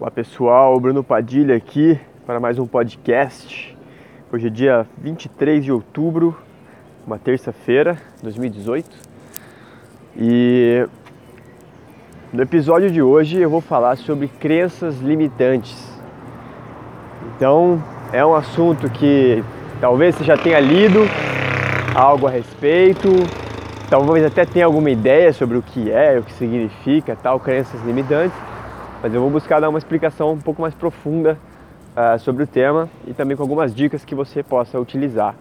Olá pessoal, Bruno Padilha aqui para mais um podcast. Hoje é dia 23 de outubro, uma terça-feira, 2018. E no episódio de hoje eu vou falar sobre crenças limitantes. Então, é um assunto que talvez você já tenha lido algo a respeito, talvez até tenha alguma ideia sobre o que é, o que significa tal crenças limitantes mas eu vou buscar dar uma explicação um pouco mais profunda uh, sobre o tema e também com algumas dicas que você possa utilizar.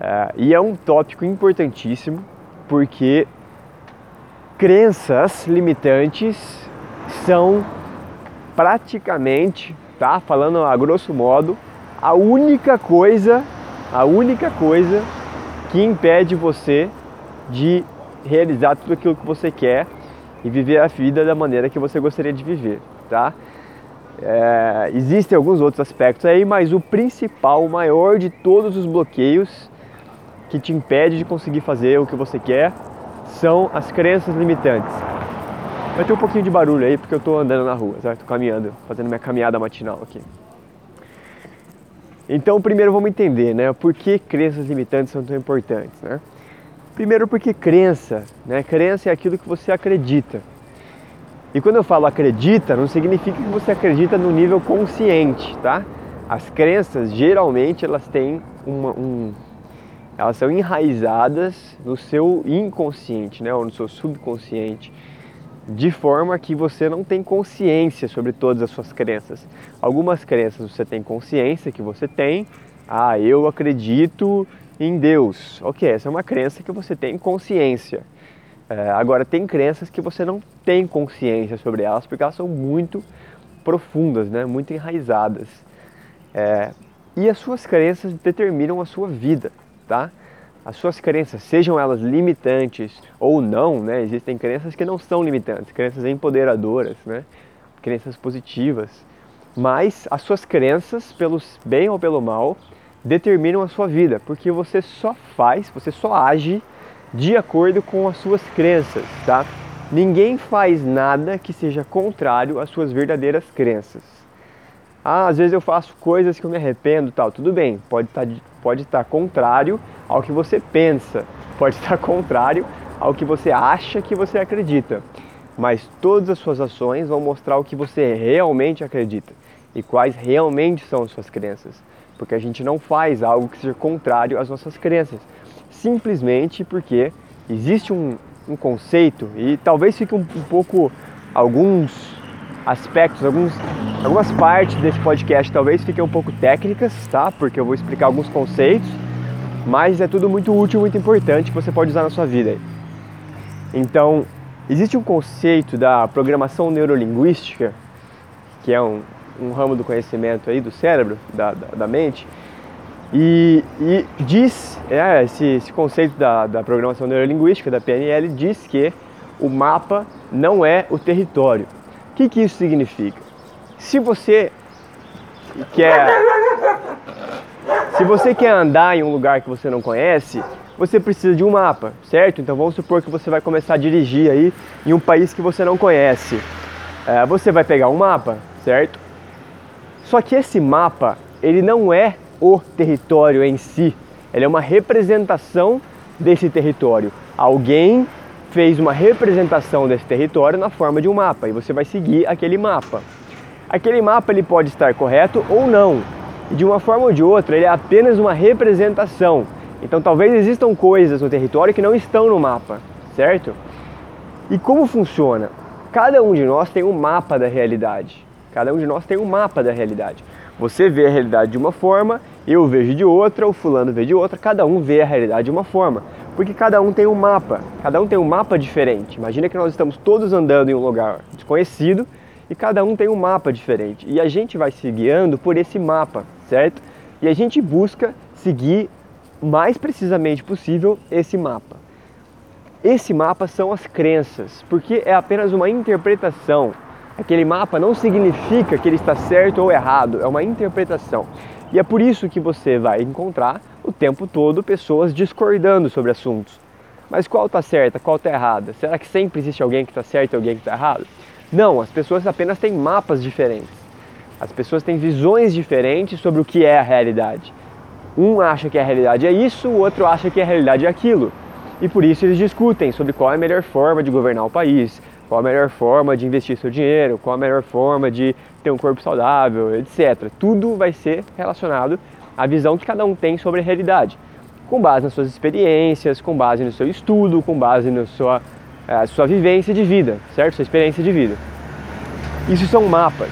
Uh, e é um tópico importantíssimo porque crenças limitantes são praticamente, tá? Falando a grosso modo, a única coisa, a única coisa que impede você de realizar tudo aquilo que você quer e viver a vida da maneira que você gostaria de viver, tá? É, existem alguns outros aspectos aí, mas o principal, o maior de todos os bloqueios que te impede de conseguir fazer o que você quer são as crenças limitantes. Vai ter um pouquinho de barulho aí porque eu estou andando na rua, certo? Tô caminhando, fazendo minha caminhada matinal aqui. Então, primeiro vamos entender, né, por que crenças limitantes são tão importantes, né? Primeiro porque crença, né? Crença é aquilo que você acredita. E quando eu falo acredita, não significa que você acredita no nível consciente, tá? As crenças geralmente elas têm uma, um, elas são enraizadas no seu inconsciente, né? Ou no seu subconsciente, de forma que você não tem consciência sobre todas as suas crenças. Algumas crenças você tem consciência que você tem. Ah, eu acredito em Deus. Ok, essa é uma crença que você tem consciência. É, agora, tem crenças que você não tem consciência sobre elas porque elas são muito profundas, né? muito enraizadas. É, e as suas crenças determinam a sua vida, tá? As suas crenças, sejam elas limitantes ou não, né? Existem crenças que não são limitantes, crenças empoderadoras, né? Crenças positivas. Mas as suas crenças, pelo bem ou pelo mal, determinam a sua vida, porque você só faz, você só age de acordo com as suas crenças, tá? Ninguém faz nada que seja contrário às suas verdadeiras crenças. Ah, às vezes eu faço coisas que eu me arrependo, tal. Tudo bem, pode estar tá, pode estar tá contrário ao que você pensa, pode estar contrário ao que você acha que você acredita. Mas todas as suas ações vão mostrar o que você realmente acredita e quais realmente são as suas crenças porque a gente não faz algo que seja contrário às nossas crenças, simplesmente porque existe um, um conceito e talvez fique um, um, pouco alguns aspectos, alguns, algumas partes desse podcast talvez fiquem um pouco técnicas, tá? Porque eu vou explicar alguns conceitos, mas é tudo muito útil, muito importante que você pode usar na sua vida. Então, existe um conceito da programação neurolinguística, que é um, um ramo do conhecimento aí do cérebro, da, da, da mente, e, e, diz, é, esse, esse conceito da, da programação neurolinguística, da PNL, diz que o mapa não é o território. O que, que isso significa? Se você quer, se você quer andar em um lugar que você não conhece, você precisa de um mapa, certo? Então vamos supor que você vai começar a dirigir aí em um país que você não conhece. É, você vai pegar um mapa, certo? Só que esse mapa, ele não é o território em si, ele é uma representação desse território. Alguém fez uma representação desse território na forma de um mapa e você vai seguir aquele mapa. Aquele mapa ele pode estar correto ou não. De uma forma ou de outra, ele é apenas uma representação. Então talvez existam coisas no território que não estão no mapa, certo? E como funciona? Cada um de nós tem um mapa da realidade. Cada um de nós tem um mapa da realidade. Você vê a realidade de uma forma, eu vejo de outra, o fulano vê de outra, cada um vê a realidade de uma forma. Porque cada um tem um mapa, cada um tem um mapa diferente. Imagina que nós estamos todos andando em um lugar desconhecido e cada um tem um mapa diferente. E a gente vai se guiando por esse mapa, certo? E a gente busca seguir mais precisamente possível esse mapa. Esse mapa são as crenças, porque é apenas uma interpretação Aquele mapa não significa que ele está certo ou errado, é uma interpretação. E é por isso que você vai encontrar o tempo todo pessoas discordando sobre assuntos. Mas qual está certa, qual está errada? Será que sempre existe alguém que está certo e alguém que está errado? Não, as pessoas apenas têm mapas diferentes. As pessoas têm visões diferentes sobre o que é a realidade. Um acha que a realidade é isso, o outro acha que a realidade é aquilo. E por isso eles discutem sobre qual é a melhor forma de governar o país, qual a melhor forma de investir seu dinheiro, qual a melhor forma de ter um corpo saudável, etc. Tudo vai ser relacionado à visão que cada um tem sobre a realidade, com base nas suas experiências, com base no seu estudo, com base na sua, uh, sua vivência de vida, certo? Sua experiência de vida. Isso são mapas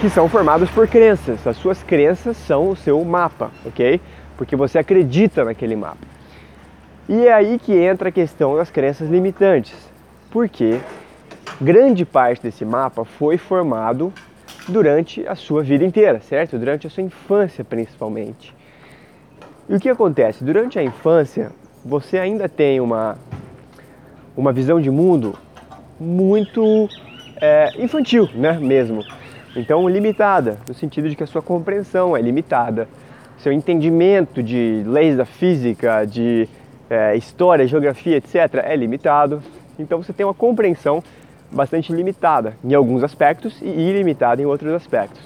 que são formados por crenças. As suas crenças são o seu mapa, ok? Porque você acredita naquele mapa. E é aí que entra a questão das crenças limitantes. Porque grande parte desse mapa foi formado durante a sua vida inteira, certo? Durante a sua infância, principalmente. E o que acontece? Durante a infância, você ainda tem uma, uma visão de mundo muito é, infantil, né? Mesmo. Então, limitada, no sentido de que a sua compreensão é limitada, seu entendimento de leis da física, de é, história, geografia, etc., é limitado. Então, você tem uma compreensão bastante limitada em alguns aspectos e ilimitada em outros aspectos.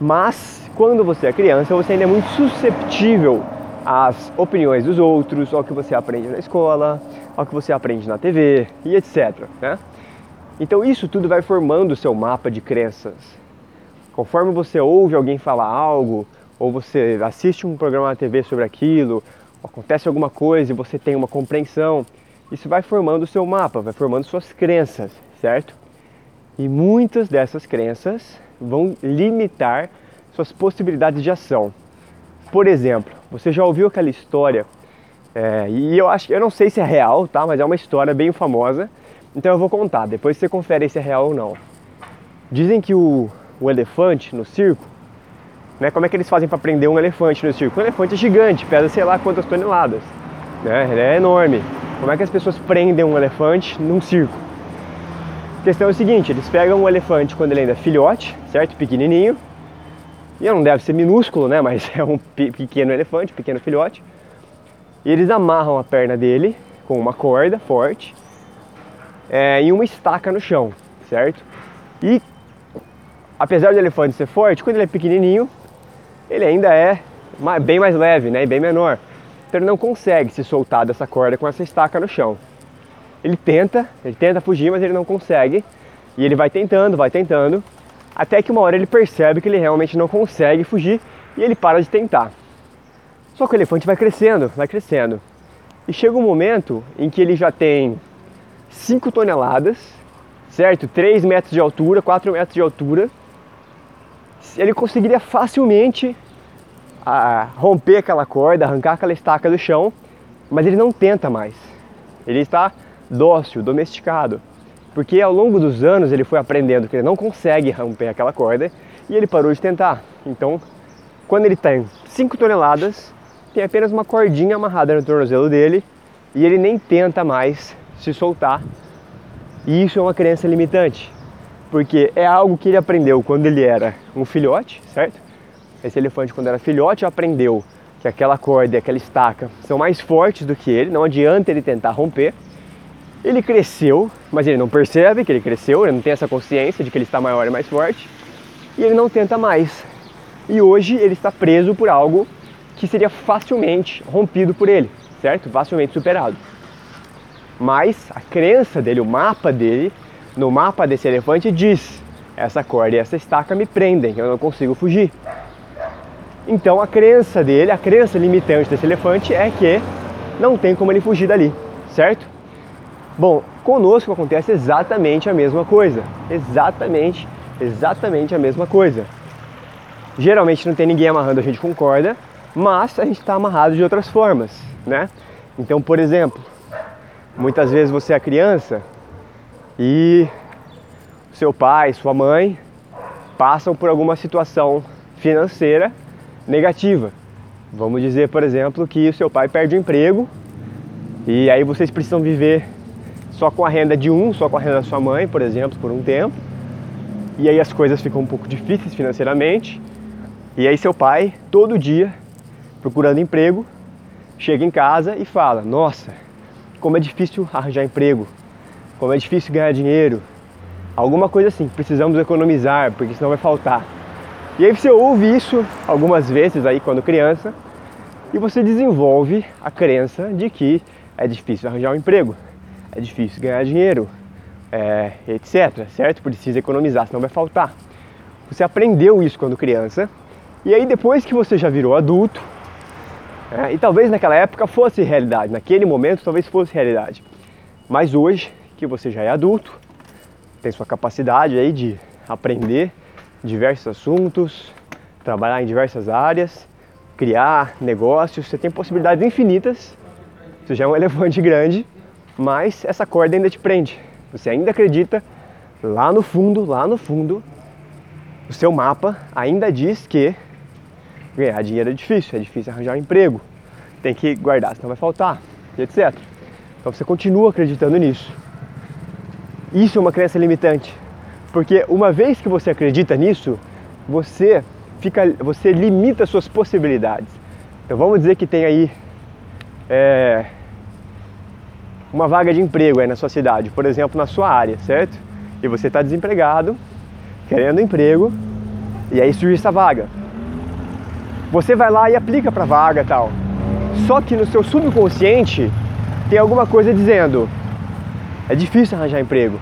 Mas quando você é criança, você ainda é muito susceptível às opiniões dos outros, ao que você aprende na escola, ao que você aprende na TV e etc. Né? Então isso tudo vai formando o seu mapa de crenças. Conforme você ouve alguém falar algo, ou você assiste um programa na TV sobre aquilo, acontece alguma coisa e você tem uma compreensão, isso vai formando o seu mapa, vai formando suas crenças, certo? E muitas dessas crenças vão limitar suas possibilidades de ação. Por exemplo, você já ouviu aquela história, é, e eu acho eu não sei se é real, tá? Mas é uma história bem famosa. Então eu vou contar, depois você confere se é real ou não. Dizem que o, o elefante no circo, né? Como é que eles fazem para prender um elefante no circo? Um elefante é gigante, pesa sei lá quantas toneladas, né? Ele é enorme. Como é que as pessoas prendem um elefante num circo? A questão é o seguinte, eles pegam um elefante quando ele ainda é filhote, certo? Pequenininho. E não deve ser minúsculo, né? Mas é um pequeno elefante, pequeno filhote. E eles amarram a perna dele com uma corda forte é, em uma estaca no chão, certo? E apesar do elefante ser forte, quando ele é pequenininho, ele ainda é bem mais leve, né? E bem menor. Ele não consegue se soltar dessa corda com essa estaca no chão. Ele tenta, ele tenta fugir, mas ele não consegue. E ele vai tentando, vai tentando, até que uma hora ele percebe que ele realmente não consegue fugir e ele para de tentar. Só que o elefante vai crescendo, vai crescendo. E chega um momento em que ele já tem 5 toneladas, certo? 3 metros de altura, 4 metros de altura. Ele conseguiria facilmente a romper aquela corda, arrancar aquela estaca do chão, mas ele não tenta mais. Ele está dócil, domesticado, porque ao longo dos anos ele foi aprendendo que ele não consegue romper aquela corda e ele parou de tentar. Então, quando ele tem 5 toneladas, tem apenas uma cordinha amarrada no tornozelo dele e ele nem tenta mais se soltar. E isso é uma crença limitante, porque é algo que ele aprendeu quando ele era um filhote, certo? Esse elefante, quando era filhote, aprendeu que aquela corda e aquela estaca são mais fortes do que ele, não adianta ele tentar romper. Ele cresceu, mas ele não percebe que ele cresceu, ele não tem essa consciência de que ele está maior e mais forte, e ele não tenta mais. E hoje ele está preso por algo que seria facilmente rompido por ele, certo? Facilmente superado. Mas a crença dele, o mapa dele, no mapa desse elefante diz: essa corda e essa estaca me prendem, eu não consigo fugir. Então a crença dele, a crença limitante desse elefante é que não tem como ele fugir dali, certo? Bom, conosco acontece exatamente a mesma coisa. Exatamente, exatamente a mesma coisa. Geralmente não tem ninguém amarrando a gente com corda, mas a gente está amarrado de outras formas, né? Então, por exemplo, muitas vezes você é criança e seu pai, sua mãe passam por alguma situação financeira negativa. Vamos dizer, por exemplo, que o seu pai perde o emprego e aí vocês precisam viver só com a renda de um, só com a renda da sua mãe, por exemplo, por um tempo. E aí as coisas ficam um pouco difíceis financeiramente. E aí seu pai, todo dia, procurando emprego, chega em casa e fala: "Nossa, como é difícil arranjar emprego. Como é difícil ganhar dinheiro. Alguma coisa assim, precisamos economizar, porque senão vai faltar. E aí você ouve isso algumas vezes aí quando criança e você desenvolve a crença de que é difícil arranjar um emprego, é difícil ganhar dinheiro, é, etc. Certo? Precisa economizar, senão vai faltar. Você aprendeu isso quando criança e aí depois que você já virou adulto, é, e talvez naquela época fosse realidade, naquele momento talvez fosse realidade, mas hoje que você já é adulto, tem sua capacidade aí de aprender diversos assuntos, trabalhar em diversas áreas, criar negócios, você tem possibilidades infinitas. Você já é um elefante grande, mas essa corda ainda te prende. Você ainda acredita lá no fundo, lá no fundo, o seu mapa ainda diz que ganhar dinheiro é difícil, é difícil arranjar um emprego, tem que guardar, senão vai faltar, etc. Então você continua acreditando nisso. Isso é uma crença limitante. Porque uma vez que você acredita nisso, você fica, você limita suas possibilidades. Então vamos dizer que tem aí é, uma vaga de emprego aí na sua cidade, por exemplo, na sua área, certo? E você está desempregado, querendo emprego, e aí surge essa vaga. Você vai lá e aplica para a vaga tal. Só que no seu subconsciente tem alguma coisa dizendo: é difícil arranjar emprego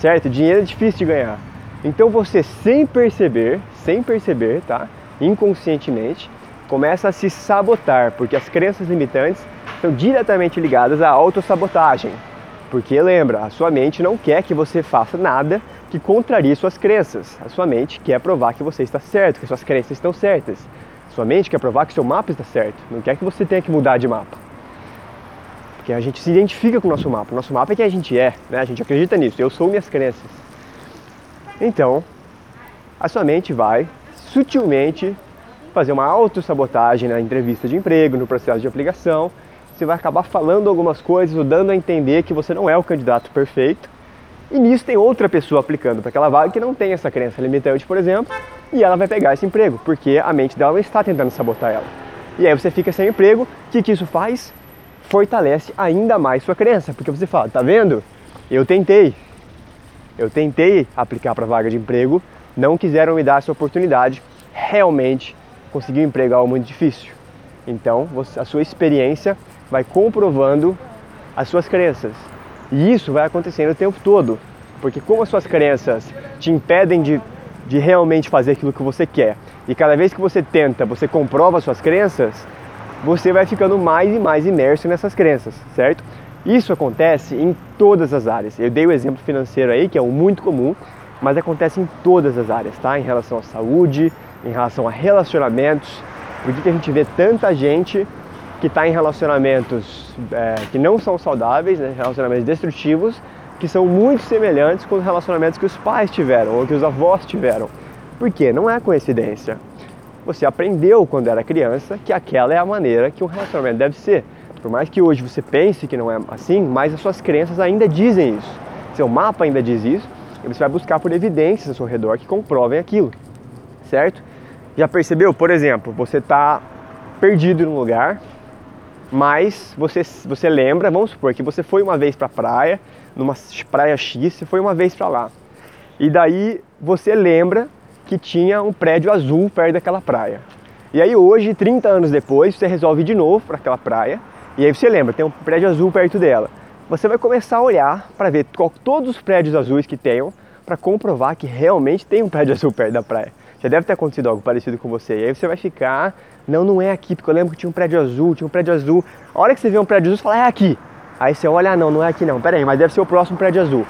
certo? Dinheiro é difícil de ganhar. Então você sem perceber, sem perceber, tá? Inconscientemente, começa a se sabotar, porque as crenças limitantes estão diretamente ligadas à autossabotagem. Porque lembra, a sua mente não quer que você faça nada que contrarie suas crenças. A sua mente quer provar que você está certo, que suas crenças estão certas. A sua mente quer provar que seu mapa está certo, não quer que você tenha que mudar de mapa. Porque a gente se identifica com o nosso mapa. O nosso mapa é quem a gente é, né? A gente acredita nisso. Eu sou minhas crenças. Então, a sua mente vai sutilmente fazer uma autossabotagem na entrevista de emprego, no processo de aplicação. Você vai acabar falando algumas coisas ou dando a entender que você não é o candidato perfeito. E nisso tem outra pessoa aplicando para aquela vaga que não tem essa crença limitante, por exemplo, e ela vai pegar esse emprego, porque a mente dela está tentando sabotar ela. E aí você fica sem emprego, o que, que isso faz? Fortalece ainda mais sua crença, porque você fala, tá vendo? Eu tentei, eu tentei aplicar para vaga de emprego, não quiseram me dar essa oportunidade, realmente conseguir um emprego é muito difícil. Então, a sua experiência vai comprovando as suas crenças. E isso vai acontecendo o tempo todo, porque como as suas crenças te impedem de, de realmente fazer aquilo que você quer, e cada vez que você tenta, você comprova as suas crenças, você vai ficando mais e mais imerso nessas crenças, certo? Isso acontece em todas as áreas. Eu dei o exemplo financeiro aí, que é um muito comum, mas acontece em todas as áreas, tá? Em relação à saúde, em relação a relacionamentos. Por que, que a gente vê tanta gente que está em relacionamentos é, que não são saudáveis, né? relacionamentos destrutivos, que são muito semelhantes com os relacionamentos que os pais tiveram ou que os avós tiveram. Por quê? Não é coincidência você aprendeu quando era criança que aquela é a maneira que um relacionamento deve ser. Por mais que hoje você pense que não é assim, mas as suas crenças ainda dizem isso. Seu mapa ainda diz isso, e você vai buscar por evidências ao seu redor que comprovem aquilo, certo? Já percebeu? Por exemplo, você está perdido num lugar, mas você, você lembra, vamos supor que você foi uma vez para a praia, numa praia X, você foi uma vez para lá. E daí você lembra que tinha um prédio azul perto daquela praia. E aí hoje, 30 anos depois, você resolve de novo para aquela praia e aí você lembra, tem um prédio azul perto dela. Você vai começar a olhar para ver qual, todos os prédios azuis que tenham para comprovar que realmente tem um prédio azul perto da praia. Já deve ter acontecido algo parecido com você. E aí você vai ficar, não, não é aqui, porque eu lembro que tinha um prédio azul, tinha um prédio azul. A hora que você vê um prédio azul, você fala, é aqui. Aí você olha, ah, não, não é aqui não, pera aí, mas deve ser o próximo prédio azul.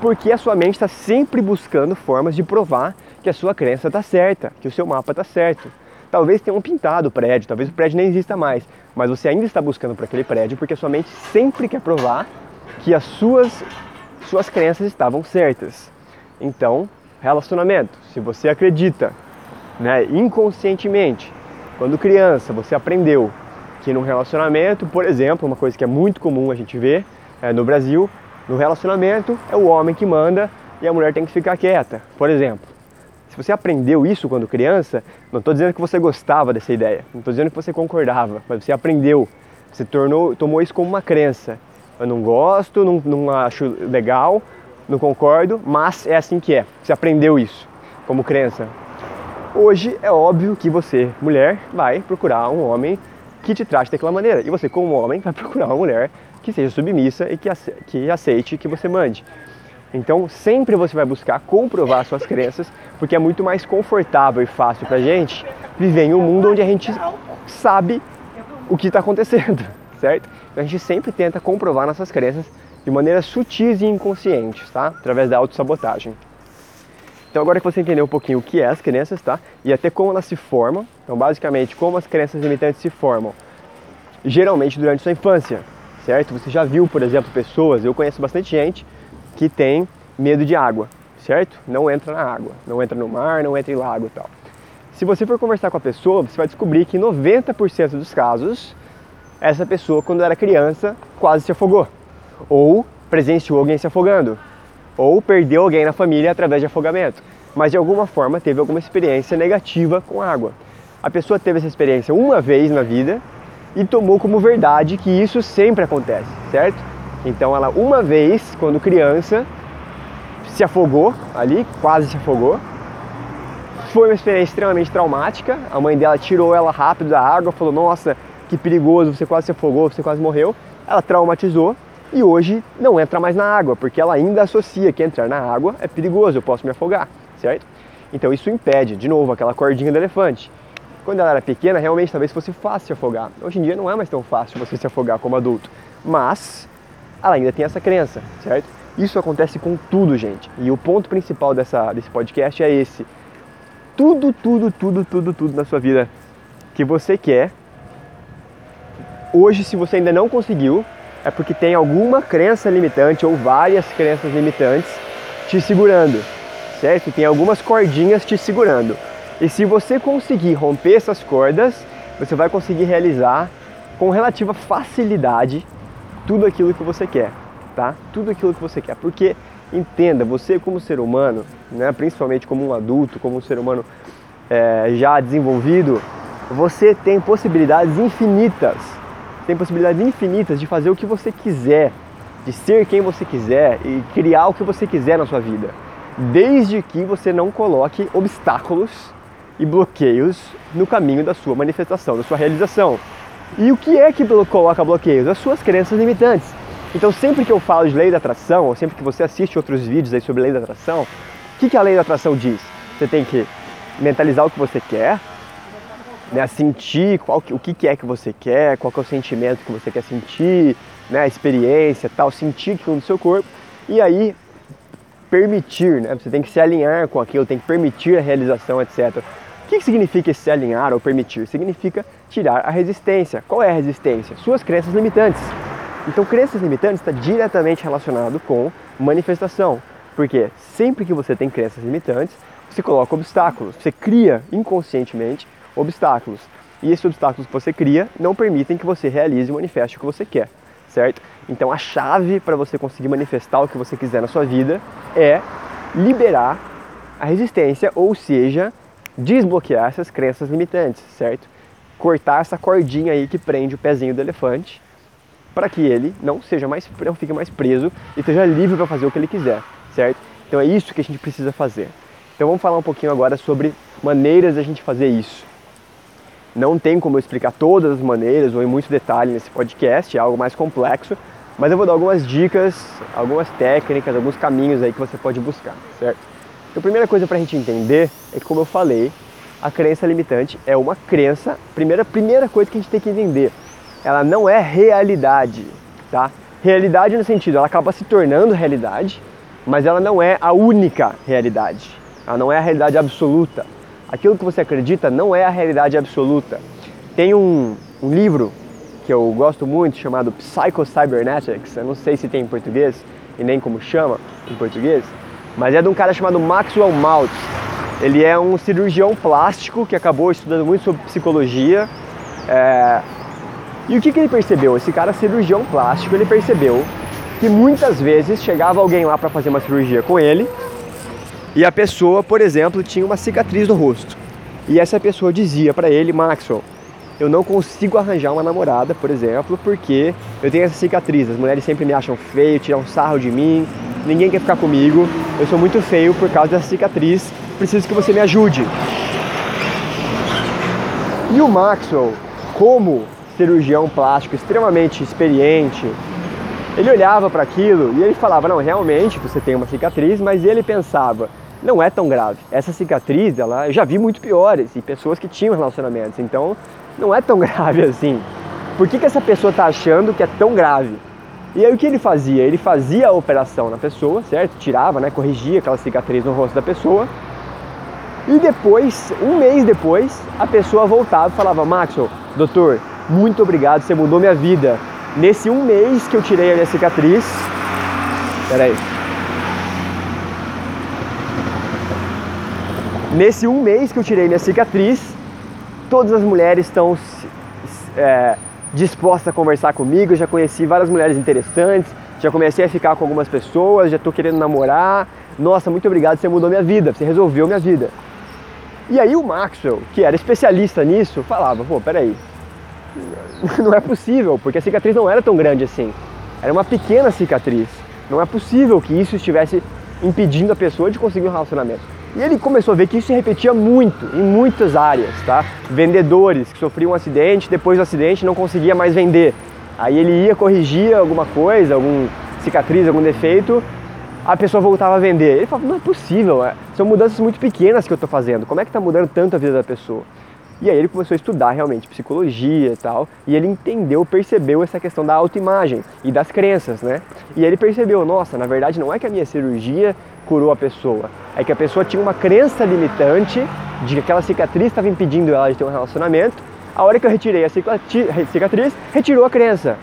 Porque a sua mente está sempre buscando formas de provar que a sua crença está certa, que o seu mapa está certo. Talvez tenham pintado o prédio, talvez o prédio nem exista mais, mas você ainda está buscando por aquele prédio porque a sua mente sempre quer provar que as suas, suas crenças estavam certas. Então, relacionamento, se você acredita né, inconscientemente, quando criança você aprendeu que num relacionamento, por exemplo, uma coisa que é muito comum a gente ver é, no Brasil, no relacionamento é o homem que manda e a mulher tem que ficar quieta, por exemplo. Se você aprendeu isso quando criança, não estou dizendo que você gostava dessa ideia, não estou dizendo que você concordava, mas você aprendeu, você tornou, tomou isso como uma crença. Eu não gosto, não, não acho legal, não concordo, mas é assim que é. Você aprendeu isso como crença. Hoje é óbvio que você, mulher, vai procurar um homem que te trate daquela maneira. E você, como homem, vai procurar uma mulher que seja submissa e que aceite que você mande. Então, sempre você vai buscar comprovar suas crenças, porque é muito mais confortável e fácil pra gente viver em um mundo onde a gente sabe o que está acontecendo, certo? Então, a gente sempre tenta comprovar nossas crenças de maneira sutis e inconscientes, tá? Através da autossabotagem. Então agora que você entendeu um pouquinho o que é as crenças, tá? E até como elas se formam, então basicamente como as crenças limitantes se formam, geralmente durante sua infância, certo? Você já viu, por exemplo, pessoas, eu conheço bastante gente que tem medo de água, certo? Não entra na água, não entra no mar, não entra em lago e tal. Se você for conversar com a pessoa, você vai descobrir que em 90% dos casos, essa pessoa, quando era criança, quase se afogou. Ou presenciou alguém se afogando. Ou perdeu alguém na família através de afogamento. Mas de alguma forma teve alguma experiência negativa com água. A pessoa teve essa experiência uma vez na vida e tomou como verdade que isso sempre acontece, certo? Então ela uma vez, quando criança, se afogou ali, quase se afogou. Foi uma experiência extremamente traumática. A mãe dela tirou ela rápido da água, falou: "Nossa, que perigoso, você quase se afogou, você quase morreu". Ela traumatizou e hoje não entra mais na água, porque ela ainda associa que entrar na água é perigoso, eu posso me afogar, certo? Então isso impede, de novo, aquela cordinha do elefante. Quando ela era pequena, realmente talvez fosse fácil se afogar. Hoje em dia não é mais tão fácil você se afogar como adulto, mas ela ainda tem essa crença, certo? Isso acontece com tudo, gente. E o ponto principal dessa, desse podcast é esse. Tudo, tudo, tudo, tudo, tudo na sua vida que você quer, hoje, se você ainda não conseguiu, é porque tem alguma crença limitante ou várias crenças limitantes te segurando, certo? Tem algumas cordinhas te segurando. E se você conseguir romper essas cordas, você vai conseguir realizar com relativa facilidade tudo aquilo que você quer, tá? Tudo aquilo que você quer. Porque entenda, você como ser humano, né, principalmente como um adulto, como um ser humano é, já desenvolvido, você tem possibilidades infinitas, tem possibilidades infinitas de fazer o que você quiser, de ser quem você quiser e criar o que você quiser na sua vida, desde que você não coloque obstáculos e bloqueios no caminho da sua manifestação, da sua realização. E o que é que coloca bloqueios? As suas crenças limitantes. Então, sempre que eu falo de lei da atração, ou sempre que você assiste outros vídeos aí sobre lei da atração, o que, que a lei da atração diz? Você tem que mentalizar o que você quer, né, sentir qual que, o que, que é que você quer, qual que é o sentimento que você quer sentir, né, a experiência, tal, sentir aquilo no seu corpo, e aí permitir, né, você tem que se alinhar com aquilo, tem que permitir a realização, etc. O que significa se alinhar ou permitir? Significa tirar a resistência. Qual é a resistência? Suas crenças limitantes. Então, crenças limitantes está diretamente relacionado com manifestação. Porque sempre que você tem crenças limitantes, você coloca obstáculos, você cria inconscientemente obstáculos. E esses obstáculos que você cria não permitem que você realize e manifeste o que você quer, certo? Então, a chave para você conseguir manifestar o que você quiser na sua vida é liberar a resistência, ou seja, desbloquear essas crenças limitantes, certo? Cortar essa cordinha aí que prende o pezinho do elefante para que ele não seja mais não fique mais preso e esteja livre para fazer o que ele quiser, certo? Então é isso que a gente precisa fazer. Então vamos falar um pouquinho agora sobre maneiras da gente fazer isso. Não tem como eu explicar todas as maneiras ou em muito detalhe nesse podcast, é algo mais complexo, mas eu vou dar algumas dicas, algumas técnicas, alguns caminhos aí que você pode buscar, certo? Então, a primeira coisa para a gente entender é que, como eu falei, a crença limitante é uma crença. Primeira, primeira coisa que a gente tem que entender, ela não é realidade, tá? Realidade no sentido, ela acaba se tornando realidade, mas ela não é a única realidade. Ela não é a realidade absoluta. Aquilo que você acredita não é a realidade absoluta. Tem um, um livro que eu gosto muito chamado Psycho Cybernetics. Eu não sei se tem em português e nem como chama em português mas é de um cara chamado Maxwell Maltz. Ele é um cirurgião plástico que acabou estudando muito sobre psicologia. É... E o que, que ele percebeu? Esse cara cirurgião plástico, ele percebeu que muitas vezes chegava alguém lá para fazer uma cirurgia com ele e a pessoa, por exemplo, tinha uma cicatriz no rosto. E essa pessoa dizia para ele, Maxwell, eu não consigo arranjar uma namorada, por exemplo, porque eu tenho essa cicatriz. As mulheres sempre me acham feio, tiram sarro de mim, ninguém quer ficar comigo, eu sou muito feio por causa dessa cicatriz, preciso que você me ajude. E o Maxwell, como cirurgião plástico extremamente experiente, ele olhava para aquilo e ele falava: Não, realmente você tem uma cicatriz, mas ele pensava: Não é tão grave. Essa cicatriz, ela, eu já vi muito piores e pessoas que tinham relacionamentos, então não é tão grave assim. Por que, que essa pessoa está achando que é tão grave? E aí o que ele fazia? Ele fazia a operação na pessoa, certo? Tirava, né? Corrigia aquela cicatriz no rosto da pessoa. E depois, um mês depois, a pessoa voltava e falava: Maxwell, doutor, muito obrigado, você mudou minha vida. Nesse um mês que eu tirei a minha cicatriz. Peraí. Nesse um mês que eu tirei minha cicatriz, todas as mulheres estão é, dispostas a conversar comigo. Eu já conheci várias mulheres interessantes, já comecei a ficar com algumas pessoas, já estou querendo namorar. Nossa, muito obrigado, você mudou minha vida, você resolveu minha vida. E aí o Maxwell, que era especialista nisso, falava, pô, peraí, não é possível, porque a cicatriz não era tão grande assim. Era uma pequena cicatriz. Não é possível que isso estivesse impedindo a pessoa de conseguir um relacionamento. E ele começou a ver que isso se repetia muito, em muitas áreas, tá? Vendedores que sofriam um acidente, depois do acidente não conseguia mais vender. Aí ele ia corrigir alguma coisa, algum cicatriz, algum defeito, a pessoa voltava a vender. Ele falava, não é possível, é, são mudanças muito pequenas que eu estou fazendo, como é que está mudando tanto a vida da pessoa? E aí ele começou a estudar realmente psicologia e tal, e ele entendeu, percebeu essa questão da autoimagem e das crenças, né? E ele percebeu, nossa, na verdade não é que a minha cirurgia curou a pessoa, é que a pessoa tinha uma crença limitante de que aquela cicatriz estava impedindo ela de ter um relacionamento. A hora que eu retirei a cicatriz, retirou a crença.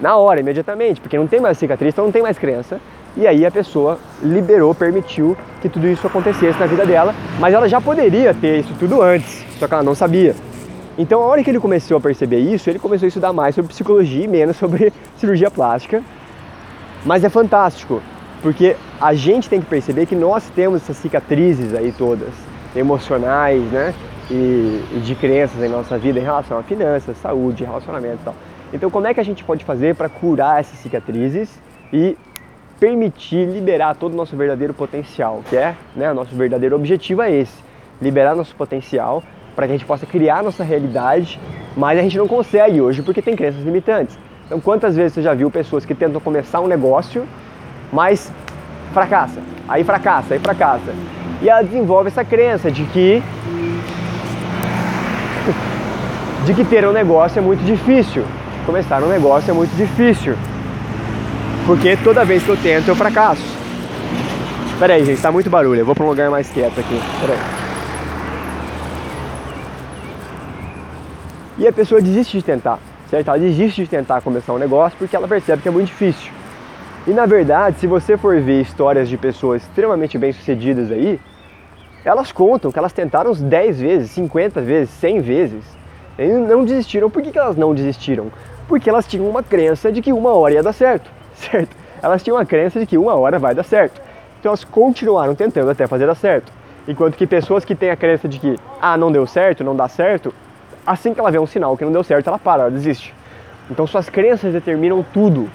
Na hora, imediatamente, porque não tem mais cicatriz, então não tem mais crença. E aí a pessoa liberou, permitiu que tudo isso acontecesse na vida dela, mas ela já poderia ter isso tudo antes, só que ela não sabia. Então, a hora que ele começou a perceber isso, ele começou a estudar mais sobre psicologia e menos sobre cirurgia plástica. Mas é fantástico, porque a gente tem que perceber que nós temos essas cicatrizes aí todas, emocionais, né? E, e de crenças em nossa vida em relação a finanças, saúde, relacionamento e tal. Então, como é que a gente pode fazer para curar essas cicatrizes e permitir liberar todo o nosso verdadeiro potencial, que é, né, nosso verdadeiro objetivo é esse, liberar nosso potencial para que a gente possa criar nossa realidade, mas a gente não consegue hoje porque tem crenças limitantes. Então, quantas vezes você já viu pessoas que tentam começar um negócio, mas fracassa, aí fracassa, aí fracassa. E ela desenvolve essa crença de que de que ter um negócio é muito difícil. Começar um negócio é muito difícil. Porque toda vez que eu tento, eu fracasso. Pera aí, gente, tá muito barulho. Eu vou pra um lugar mais quieto aqui. Pera aí. E a pessoa desiste de tentar, certo? Ela desiste de tentar começar um negócio porque ela percebe que é muito difícil. E na verdade, se você for ver histórias de pessoas extremamente bem-sucedidas aí, elas contam que elas tentaram uns 10 vezes, 50 vezes, 100 vezes. E não desistiram. Por que, que elas não desistiram? Porque elas tinham uma crença de que uma hora ia dar certo certo? Elas tinham a crença de que uma hora vai dar certo. Então elas continuaram tentando até fazer dar certo. Enquanto que pessoas que têm a crença de que, ah, não deu certo, não dá certo, assim que ela vê um sinal que não deu certo, ela para, ela desiste. Então suas crenças determinam tudo.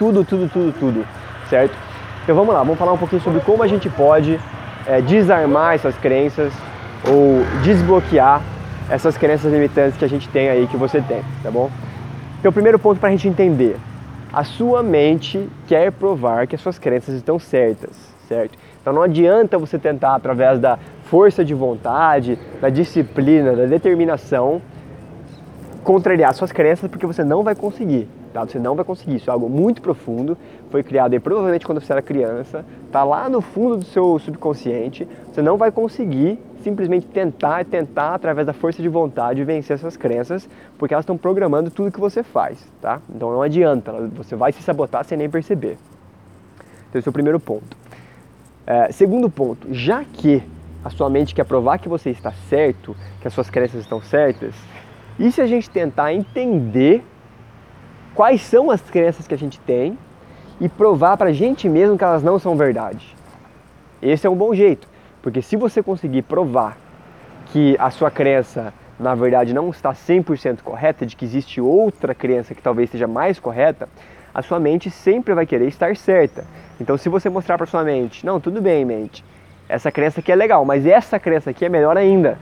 Tudo, tudo, tudo, tudo, certo? Então vamos lá, vamos falar um pouquinho sobre como a gente pode é, desarmar essas crenças ou desbloquear essas crenças limitantes que a gente tem aí, que você tem, tá bom? Então o primeiro ponto para a gente entender, a sua mente quer provar que as suas crenças estão certas, certo? Então não adianta você tentar através da força de vontade, da disciplina, da determinação contrariar suas crenças porque você não vai conseguir, tá? Você não vai conseguir. Isso é algo muito profundo, foi criado aí provavelmente quando você era criança, tá lá no fundo do seu subconsciente. Você não vai conseguir simplesmente tentar, tentar através da força de vontade vencer essas crenças, porque elas estão programando tudo que você faz, tá? Então não adianta, você vai se sabotar sem nem perceber. Então esse é o primeiro ponto. É, segundo ponto, já que a sua mente quer provar que você está certo, que as suas crenças estão certas, e se a gente tentar entender quais são as crenças que a gente tem e provar para a gente mesmo que elas não são verdade? Esse é um bom jeito. Porque se você conseguir provar que a sua crença na verdade não está 100% correta, de que existe outra crença que talvez seja mais correta, a sua mente sempre vai querer estar certa. Então, se você mostrar para sua mente, não, tudo bem, mente, essa crença aqui é legal, mas essa crença aqui é melhor ainda.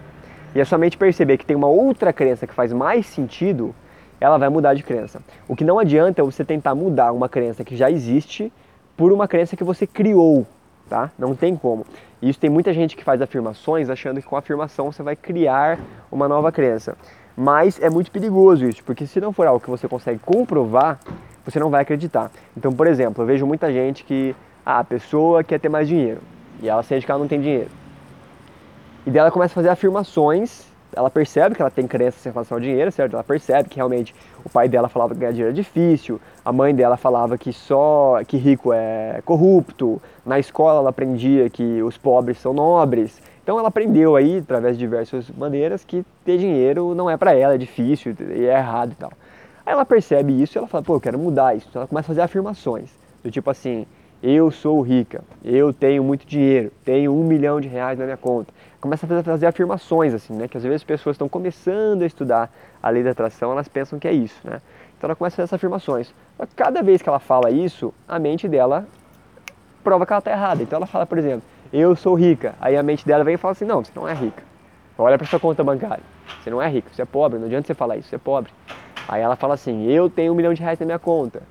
E a sua mente perceber que tem uma outra crença que faz mais sentido, ela vai mudar de crença. O que não adianta é você tentar mudar uma crença que já existe por uma crença que você criou, tá? Não tem como. E isso tem muita gente que faz afirmações achando que com afirmação você vai criar uma nova crença. Mas é muito perigoso isso, porque se não for algo que você consegue comprovar, você não vai acreditar. Então, por exemplo, eu vejo muita gente que ah, a pessoa quer ter mais dinheiro e ela sente que ela não tem dinheiro. E daí ela começa a fazer afirmações ela percebe que ela tem crenças em relação ao dinheiro, certo? Ela percebe que realmente o pai dela falava que ganhar dinheiro é difícil, a mãe dela falava que só que rico é corrupto, na escola ela aprendia que os pobres são nobres. Então ela aprendeu aí, através de diversas maneiras, que ter dinheiro não é para ela, é difícil e é errado e tal. Aí ela percebe isso e ela fala, pô, eu quero mudar isso. Então ela começa a fazer afirmações, do tipo assim, eu sou rica, eu tenho muito dinheiro, tenho um milhão de reais na minha conta. Começa a fazer afirmações, assim, né? Que às vezes as pessoas estão começando a estudar a lei da atração, elas pensam que é isso, né? Então ela começa a fazer essas afirmações. Cada vez que ela fala isso, a mente dela prova que ela está errada. Então ela fala, por exemplo, eu sou rica. Aí a mente dela vem e fala assim, não, você não é rica. Olha para sua conta bancária. Você não é rico, você é pobre, não adianta você falar isso, você é pobre. Aí ela fala assim, eu tenho um milhão de reais na minha conta.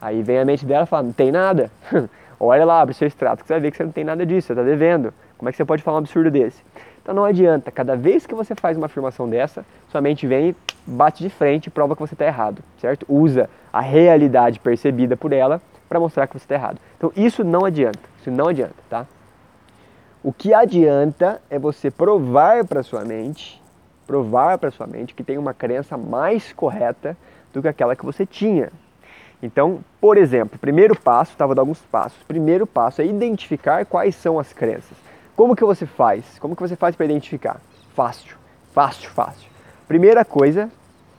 Aí vem a mente dela e fala, não tem nada. Olha lá, abre seu extrato, que você vai ver que você não tem nada disso, você está devendo. Como é que você pode falar um absurdo desse? Então não adianta, cada vez que você faz uma afirmação dessa, sua mente vem e bate de frente e prova que você está errado, certo? Usa a realidade percebida por ela para mostrar que você está errado. Então isso não adianta, isso não adianta, tá? O que adianta é você provar para sua mente, provar para sua mente que tem uma crença mais correta do que aquela que você tinha, então, por exemplo, primeiro passo, estava dando alguns passos. Primeiro passo é identificar quais são as crenças. Como que você faz? Como que você faz para identificar? Fácil, fácil, fácil. Primeira coisa,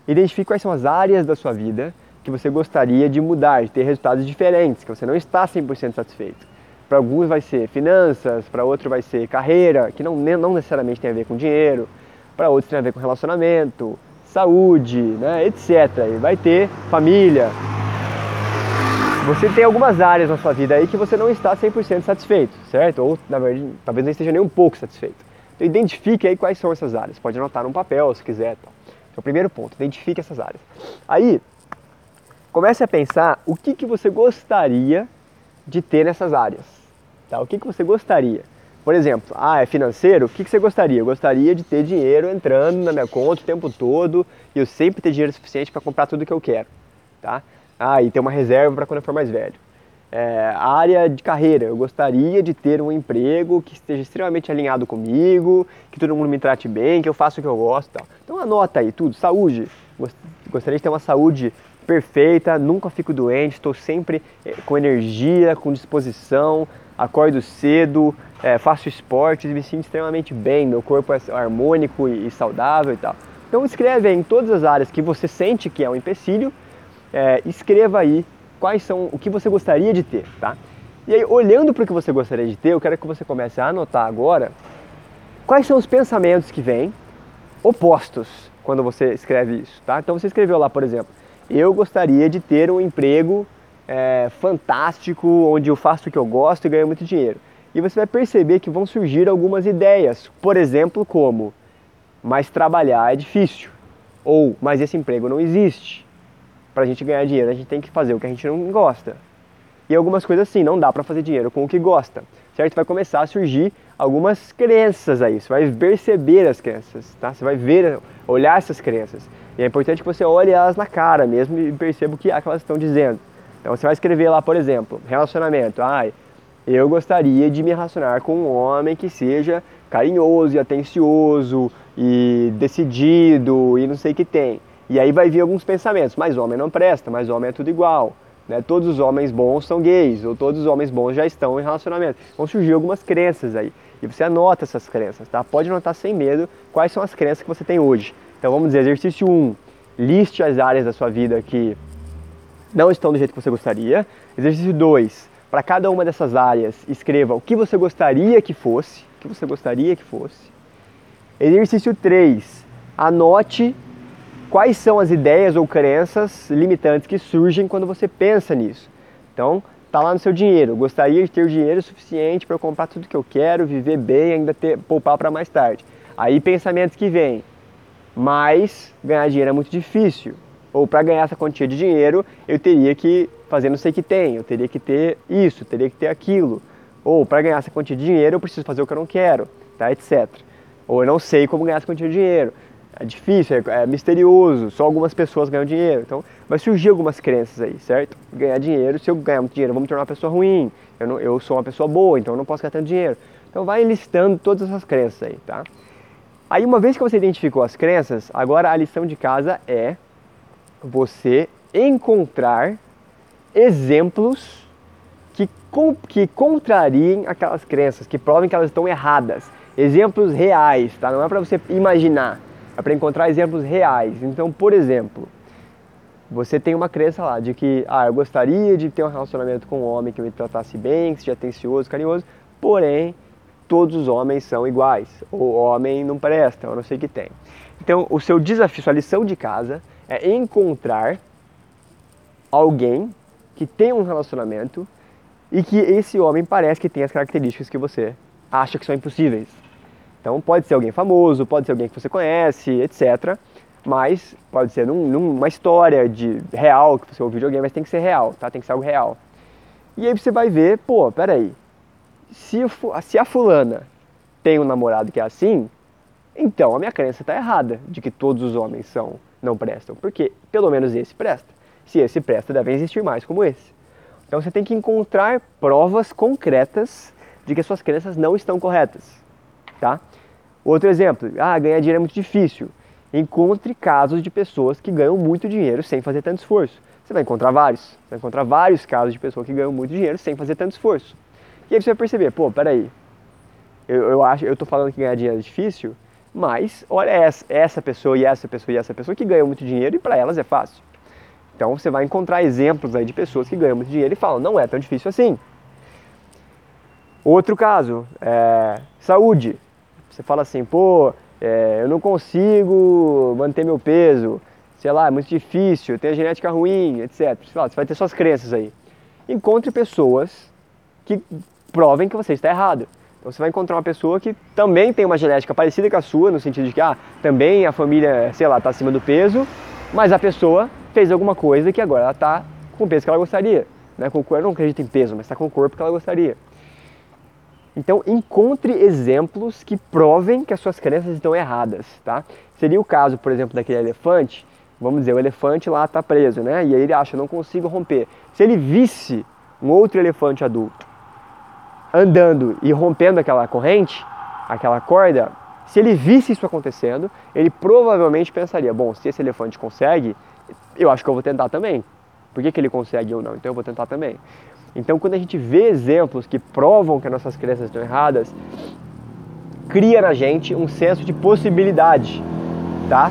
identifique quais são as áreas da sua vida que você gostaria de mudar, de ter resultados diferentes, que você não está 100% satisfeito. Para alguns vai ser finanças, para outros vai ser carreira, que não, não necessariamente tem a ver com dinheiro, para outros tem a ver com relacionamento, saúde, né, etc. E vai ter família, você tem algumas áreas na sua vida aí que você não está 100% satisfeito, certo? Ou, na verdade, talvez não esteja nem um pouco satisfeito. Então, identifique aí quais são essas áreas. Pode anotar num papel, se quiser. Então, primeiro ponto, identifique essas áreas. Aí, comece a pensar o que, que você gostaria de ter nessas áreas. Tá? O que, que você gostaria? Por exemplo, ah, é financeiro? O que, que você gostaria? Eu gostaria de ter dinheiro entrando na minha conta o tempo todo e eu sempre ter dinheiro suficiente para comprar tudo que eu quero. Tá? Ah, e ter uma reserva para quando eu for mais velho. É, área de carreira, eu gostaria de ter um emprego que esteja extremamente alinhado comigo, que todo mundo me trate bem, que eu faça o que eu gosto. Tal. Então anota aí tudo, saúde. Gostaria de ter uma saúde perfeita, nunca fico doente, estou sempre é, com energia, com disposição, acordo cedo, é, faço esportes, me sinto extremamente bem, meu corpo é harmônico e, e saudável e tal. Então escreve aí em todas as áreas que você sente que é um empecilho é, escreva aí quais são o que você gostaria de ter, tá? E aí, olhando para o que você gostaria de ter, eu quero que você comece a anotar agora quais são os pensamentos que vêm opostos quando você escreve isso, tá? Então você escreveu lá, por exemplo, eu gostaria de ter um emprego é, fantástico, onde eu faço o que eu gosto e ganho muito dinheiro. E você vai perceber que vão surgir algumas ideias, por exemplo, como mas trabalhar é difícil, ou mas esse emprego não existe, para a gente ganhar dinheiro, a gente tem que fazer o que a gente não gosta. E algumas coisas assim, não dá para fazer dinheiro com o que gosta, certo? Vai começar a surgir algumas crenças aí, você vai perceber as crenças, tá? Você vai ver, olhar essas crenças. E é importante que você olhe elas na cara mesmo e perceba o que, é que elas estão dizendo. Então você vai escrever lá, por exemplo, relacionamento. Ai, eu gostaria de me relacionar com um homem que seja carinhoso e atencioso e decidido e não sei o que tem. E aí vai vir alguns pensamentos, mas homem não presta, mas homem é tudo igual. Né? Todos os homens bons são gays, ou todos os homens bons já estão em relacionamento. Vão surgir algumas crenças aí. E você anota essas crenças, tá? Pode anotar sem medo quais são as crenças que você tem hoje. Então vamos dizer, exercício 1, liste as áreas da sua vida que não estão do jeito que você gostaria. Exercício 2, para cada uma dessas áreas, escreva o que você gostaria que fosse, o que você gostaria que fosse. Exercício 3, anote Quais são as ideias ou crenças limitantes que surgem quando você pensa nisso? Então, tá lá no seu dinheiro. Gostaria de ter dinheiro suficiente para comprar tudo que eu quero, viver bem, ainda ter poupar para mais tarde. Aí pensamentos que vêm. Mas ganhar dinheiro é muito difícil. Ou para ganhar essa quantia de dinheiro, eu teria que fazer não sei o que tem, eu teria que ter isso, teria que ter aquilo. Ou para ganhar essa quantia de dinheiro, eu preciso fazer o que eu não quero, tá? etc. Ou eu não sei como ganhar essa quantia de dinheiro. É difícil, é, é misterioso, só algumas pessoas ganham dinheiro. Então vai surgir algumas crenças aí, certo? Ganhar dinheiro, se eu ganhar muito dinheiro, eu vou me tornar uma pessoa ruim. Eu, não, eu sou uma pessoa boa, então eu não posso ganhar tanto dinheiro. Então vai listando todas essas crenças aí, tá? Aí uma vez que você identificou as crenças, agora a lição de casa é você encontrar exemplos que, que contrariem aquelas crenças, que provem que elas estão erradas. Exemplos reais, tá? Não é para você imaginar é para encontrar exemplos reais. Então, por exemplo, você tem uma crença lá de que, ah, eu gostaria de ter um relacionamento com um homem que me tratasse bem, que seja atencioso, carinhoso, porém, todos os homens são iguais, o homem não presta, eu não sei o que tem. Então, o seu desafio, sua lição de casa é encontrar alguém que tem um relacionamento e que esse homem parece que tem as características que você acha que são impossíveis. Então pode ser alguém famoso, pode ser alguém que você conhece, etc. Mas pode ser num, numa história de real que você ouviu de alguém, mas tem que ser real, tá? Tem que ser algo real. E aí você vai ver, pô, peraí, se, se a fulana tem um namorado que é assim, então a minha crença está errada de que todos os homens são não prestam, porque pelo menos esse presta. Se esse presta, devem existir mais como esse. Então você tem que encontrar provas concretas de que suas crenças não estão corretas, tá? Outro exemplo, ah, ganhar dinheiro é muito difícil. Encontre casos de pessoas que ganham muito dinheiro sem fazer tanto esforço. Você vai encontrar vários. Você vai encontrar vários casos de pessoas que ganham muito dinheiro sem fazer tanto esforço. E aí você vai perceber, pô, peraí, eu, eu acho, eu tô falando que ganhar dinheiro é difícil, mas olha essa, essa pessoa e essa pessoa e essa pessoa que ganham muito dinheiro e para elas é fácil. Então você vai encontrar exemplos aí de pessoas que ganham muito dinheiro e falam, não é tão difícil assim. Outro caso, é, saúde. Você fala assim, pô, é, eu não consigo manter meu peso, sei lá, é muito difícil, eu tenho genética ruim, etc. Você, fala, você vai ter suas crenças aí. Encontre pessoas que provem que você está errado. Então você vai encontrar uma pessoa que também tem uma genética parecida com a sua, no sentido de que ah, também a família, sei lá, está acima do peso, mas a pessoa fez alguma coisa que agora ela está com o peso que ela gostaria. Né? Com o corpo, eu não acredito em peso, mas está com o corpo que ela gostaria. Então encontre exemplos que provem que as suas crenças estão erradas, tá? Seria o caso, por exemplo, daquele elefante. Vamos dizer, o elefante lá está preso, né? E aí ele acha, não consigo romper. Se ele visse um outro elefante adulto andando e rompendo aquela corrente, aquela corda, se ele visse isso acontecendo, ele provavelmente pensaria: bom, se esse elefante consegue, eu acho que eu vou tentar também. Por que, que ele consegue ou não? Então eu vou tentar também. Então, quando a gente vê exemplos que provam que as nossas crenças estão erradas, cria na gente um senso de possibilidade, tá?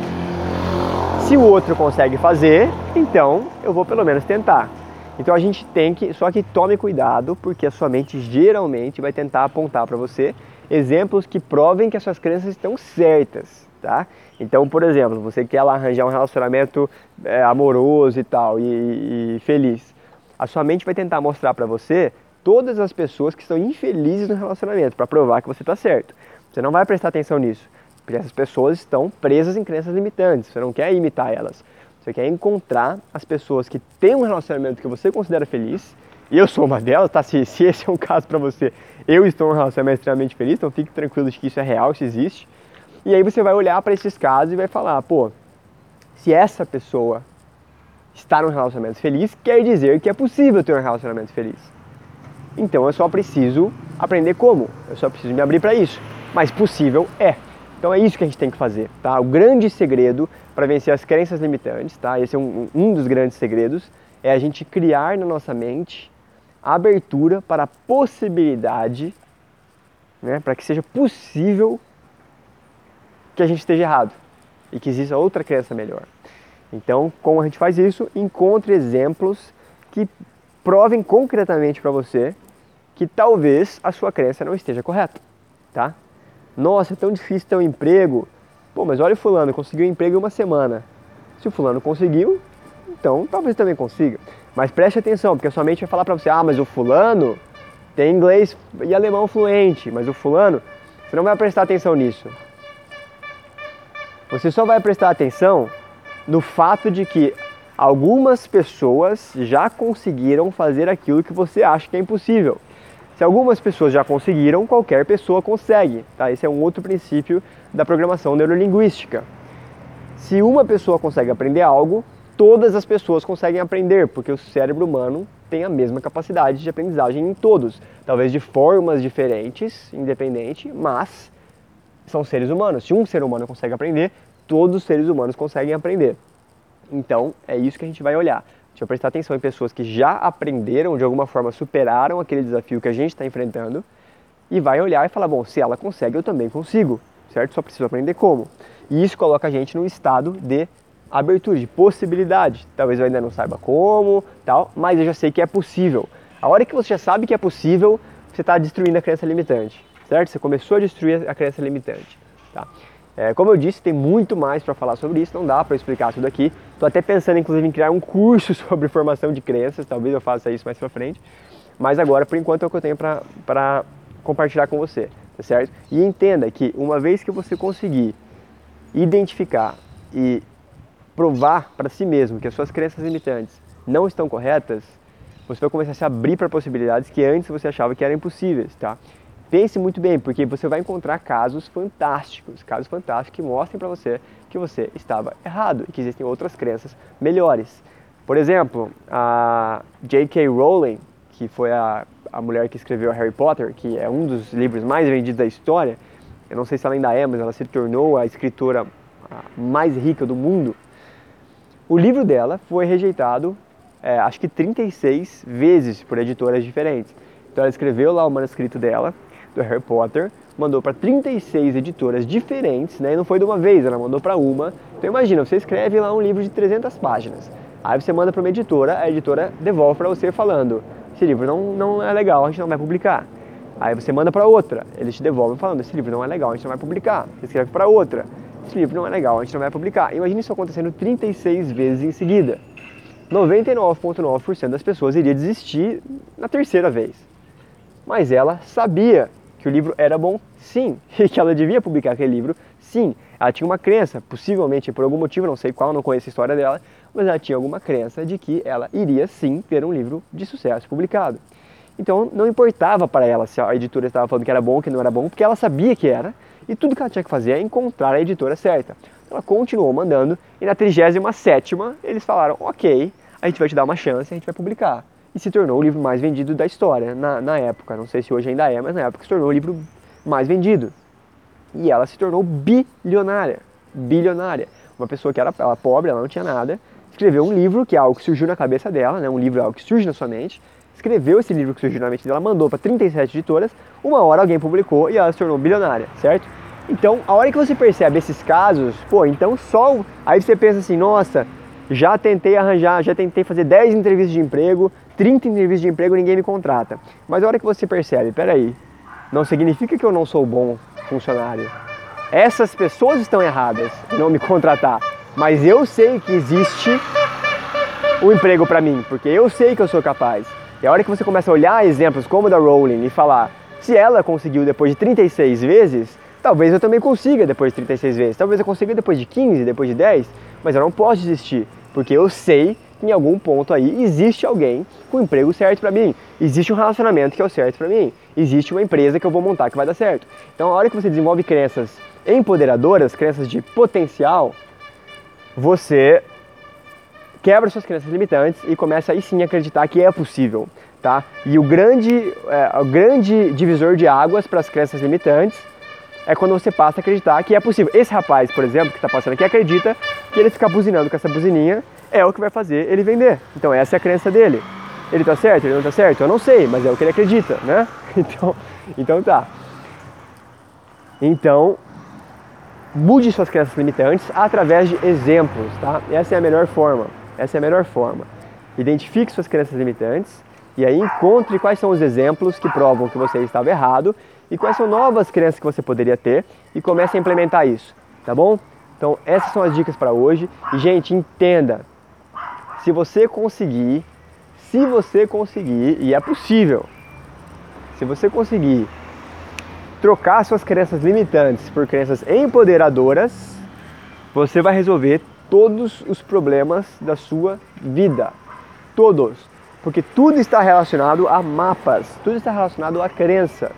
Se o outro consegue fazer, então eu vou pelo menos tentar. Então a gente tem que, só que tome cuidado, porque a sua mente geralmente vai tentar apontar para você exemplos que provem que as suas crenças estão certas, tá? Então, por exemplo, você quer lá arranjar um relacionamento é, amoroso e tal, e, e feliz a sua mente vai tentar mostrar para você todas as pessoas que estão infelizes no relacionamento para provar que você está certo. Você não vai prestar atenção nisso, porque essas pessoas estão presas em crenças limitantes. Você não quer imitar elas. Você quer encontrar as pessoas que têm um relacionamento que você considera feliz. E eu sou uma delas, tá? Se, se esse é um caso para você, eu estou em um relacionamento extremamente feliz, então fique tranquilo de que isso é real, isso existe. E aí você vai olhar para esses casos e vai falar, pô, se essa pessoa estar num relacionamento feliz quer dizer que é possível ter um relacionamento feliz. Então eu só preciso aprender como, eu só preciso me abrir para isso. Mas possível é. Então é isso que a gente tem que fazer, tá? O grande segredo para vencer as crenças limitantes, tá? Esse é um, um dos grandes segredos, é a gente criar na nossa mente a abertura para a possibilidade, né, para que seja possível que a gente esteja errado e que exista outra crença melhor. Então, como a gente faz isso? Encontre exemplos que provem concretamente para você que talvez a sua crença não esteja correta, tá? Nossa, é tão difícil ter um emprego. Pô, mas olha o fulano, conseguiu um emprego em uma semana. Se o fulano conseguiu, então talvez também consiga. Mas preste atenção, porque a sua mente vai falar para você: ah, mas o fulano tem inglês e alemão fluente, mas o fulano, você não vai prestar atenção nisso. Você só vai prestar atenção no fato de que algumas pessoas já conseguiram fazer aquilo que você acha que é impossível. Se algumas pessoas já conseguiram, qualquer pessoa consegue. Tá? Esse é um outro princípio da programação neurolinguística. Se uma pessoa consegue aprender algo, todas as pessoas conseguem aprender, porque o cérebro humano tem a mesma capacidade de aprendizagem em todos, talvez de formas diferentes, independente, mas são seres humanos. Se um ser humano consegue aprender, todos os seres humanos conseguem aprender. Então, é isso que a gente vai olhar. A gente vai prestar atenção em pessoas que já aprenderam, de alguma forma superaram aquele desafio que a gente está enfrentando, e vai olhar e falar: bom, se ela consegue, eu também consigo, certo? Só preciso aprender como. E isso coloca a gente num estado de abertura, de possibilidade. Talvez eu ainda não saiba como, tal, mas eu já sei que é possível. A hora que você já sabe que é possível, você está destruindo a crença limitante, certo? Você começou a destruir a crença limitante, tá? É, como eu disse, tem muito mais para falar sobre isso, não dá para explicar tudo aqui. Estou até pensando, inclusive, em criar um curso sobre formação de crenças, talvez eu faça isso mais para frente. Mas agora, por enquanto, é o que eu tenho para compartilhar com você, tá certo? E entenda que uma vez que você conseguir identificar e provar para si mesmo que as suas crenças limitantes não estão corretas, você vai começar a se abrir para possibilidades que antes você achava que eram impossíveis, tá? Pense muito bem, porque você vai encontrar casos fantásticos, casos fantásticos que mostrem para você que você estava errado e que existem outras crenças melhores. Por exemplo, a J.K. Rowling, que foi a, a mulher que escreveu Harry Potter, que é um dos livros mais vendidos da história, eu não sei se ela ainda é, mas ela se tornou a escritora mais rica do mundo. O livro dela foi rejeitado, é, acho que 36 vezes por editoras diferentes. Então ela escreveu lá o manuscrito dela, do Harry Potter, mandou para 36 editoras diferentes, né? E não foi de uma vez, ela mandou para uma. Então imagina, você escreve lá um livro de 300 páginas. Aí você manda para uma editora, a editora devolve para você falando: esse livro não, não é legal, a gente não vai publicar. Aí você manda para outra, eles te devolvem falando: esse livro não é legal, a gente não vai publicar. Você escreve para outra: esse livro não é legal, a gente não vai publicar. Imagina isso acontecendo 36 vezes em seguida. 99,9% das pessoas iria desistir na terceira vez. Mas ela sabia que o livro era bom, sim, e que ela devia publicar aquele livro, sim. Ela tinha uma crença, possivelmente por algum motivo, não sei qual, não conheço a história dela, mas ela tinha alguma crença de que ela iria sim ter um livro de sucesso publicado. Então não importava para ela se a editora estava falando que era bom ou que não era bom, porque ela sabia que era, e tudo que ela tinha que fazer é encontrar a editora certa. Ela continuou mandando, e na 37 eles falaram: ok, a gente vai te dar uma chance, a gente vai publicar e se tornou o livro mais vendido da história na, na época. Não sei se hoje ainda é, mas na época se tornou o livro mais vendido. E ela se tornou bilionária. Bilionária. Uma pessoa que era ela pobre, ela não tinha nada, escreveu um livro que é algo que surgiu na cabeça dela, né? um livro é algo que surge na sua mente, escreveu esse livro que surgiu na mente dela, mandou para 37 editoras, uma hora alguém publicou e ela se tornou bilionária, certo? Então, a hora que você percebe esses casos, pô, então só. Aí você pensa assim, nossa, já tentei arranjar, já tentei fazer 10 entrevistas de emprego, 30 entrevistas de emprego ninguém me contrata. Mas a hora que você percebe, peraí, não significa que eu não sou bom funcionário. Essas pessoas estão erradas em não me contratar, mas eu sei que existe o um emprego para mim, porque eu sei que eu sou capaz. E a hora que você começa a olhar exemplos como o da Rowling e falar, se ela conseguiu depois de 36 vezes, talvez eu também consiga depois de 36 vezes. Talvez eu consiga depois de 15, depois de 10, mas eu não posso desistir, porque eu sei em algum ponto aí existe alguém com o emprego certo para mim, existe um relacionamento que é o certo para mim, existe uma empresa que eu vou montar que vai dar certo. Então, a hora que você desenvolve crenças empoderadoras, crenças de potencial, você quebra suas crenças limitantes e começa aí sim a acreditar que é possível, tá? E o grande, é, o grande divisor de águas para as crenças limitantes é quando você passa a acreditar que é possível. Esse rapaz, por exemplo, que está passando aqui, acredita que ele ficar buzinando com essa buzininha é o que vai fazer ele vender. Então essa é a crença dele. Ele está certo? Ele não está certo? Eu não sei, mas é o que ele acredita, né? Então, então tá. Então, mude suas crenças limitantes através de exemplos, tá? Essa é a melhor forma. Essa é a melhor forma. Identifique suas crenças limitantes e aí encontre quais são os exemplos que provam que você estava errado e quais são novas crenças que você poderia ter e comece a implementar isso, tá bom? Então, essas são as dicas para hoje. E gente, entenda, se você conseguir se você conseguir, e é possível, se você conseguir trocar suas crenças limitantes por crenças empoderadoras, você vai resolver todos os problemas da sua vida. Todos. Porque tudo está relacionado a mapas, tudo está relacionado a crenças.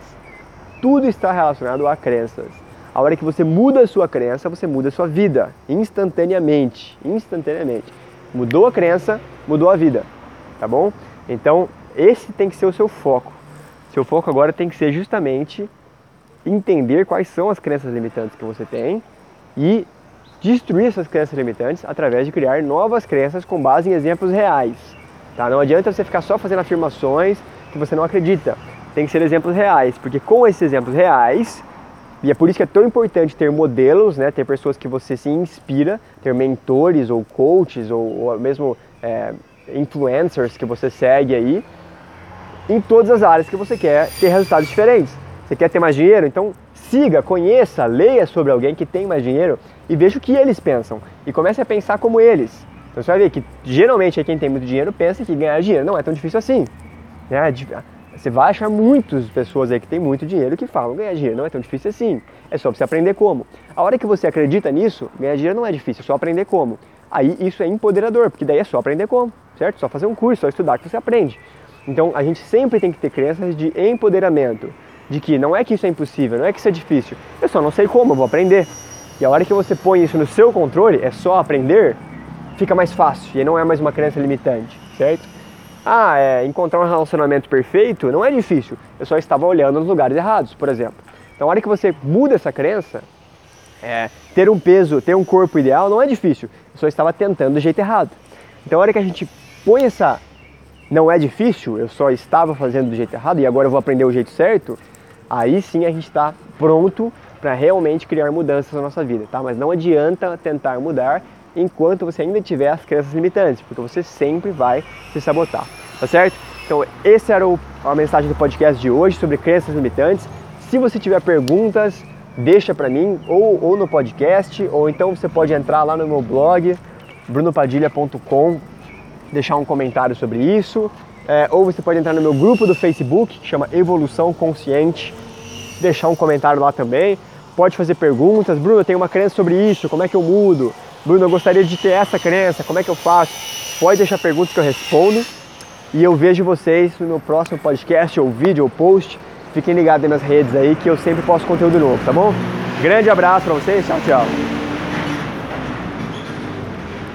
Tudo está relacionado a crenças. A hora que você muda a sua crença, você muda a sua vida instantaneamente, instantaneamente. Mudou a crença, mudou a vida, tá bom? Então, esse tem que ser o seu foco. Seu foco agora tem que ser justamente entender quais são as crenças limitantes que você tem e destruir essas crenças limitantes através de criar novas crenças com base em exemplos reais. Tá? Não adianta você ficar só fazendo afirmações que você não acredita. Tem que ser exemplos reais, porque com esses exemplos reais, e é por isso que é tão importante ter modelos, né? ter pessoas que você se inspira, ter mentores ou coaches ou, ou mesmo é, influencers que você segue aí, em todas as áreas que você quer ter resultados diferentes. Você quer ter mais dinheiro? Então siga, conheça, leia sobre alguém que tem mais dinheiro e veja o que eles pensam. E comece a pensar como eles. Então você vai ver que geralmente quem tem muito dinheiro pensa que ganhar dinheiro não é tão difícil assim. Né? Você vai achar muitas pessoas aí que têm muito dinheiro que falam ganhar dinheiro não é tão difícil assim. É só você aprender como. A hora que você acredita nisso, ganhar dinheiro não é difícil, é só aprender como. Aí isso é empoderador, porque daí é só aprender como, certo? Só fazer um curso, só estudar que você aprende. Então a gente sempre tem que ter crenças de empoderamento, de que não é que isso é impossível, não é que isso é difícil, eu só não sei como, eu vou aprender. E a hora que você põe isso no seu controle, é só aprender, fica mais fácil e não é mais uma crença limitante, certo? Ah, é, encontrar um relacionamento perfeito não é difícil, eu só estava olhando nos lugares errados, por exemplo. Então a hora que você muda essa crença, é, ter um peso, ter um corpo ideal não é difícil, eu só estava tentando do jeito errado. Então a hora que a gente põe essa não é difícil, eu só estava fazendo do jeito errado e agora eu vou aprender o jeito certo, aí sim a gente está pronto para realmente criar mudanças na nossa vida, tá? Mas não adianta tentar mudar enquanto você ainda tiver as crenças limitantes, porque você sempre vai se sabotar, tá certo? Então, essa era o, a mensagem do podcast de hoje sobre crenças limitantes. Se você tiver perguntas, deixa para mim ou, ou no podcast, ou então você pode entrar lá no meu blog brunopadilha.com deixar um comentário sobre isso, é, ou você pode entrar no meu grupo do Facebook, que chama Evolução Consciente, deixar um comentário lá também. Pode fazer perguntas. Bruno, eu tenho uma crença sobre isso, como é que eu mudo? Bruno, eu gostaria de ter essa crença, como é que eu faço? Pode deixar perguntas que eu respondo. E eu vejo vocês no meu próximo podcast, ou vídeo, ou post. Fiquem ligados nas redes aí que eu sempre posto conteúdo novo, tá bom? Grande abraço para vocês, tchau, tchau.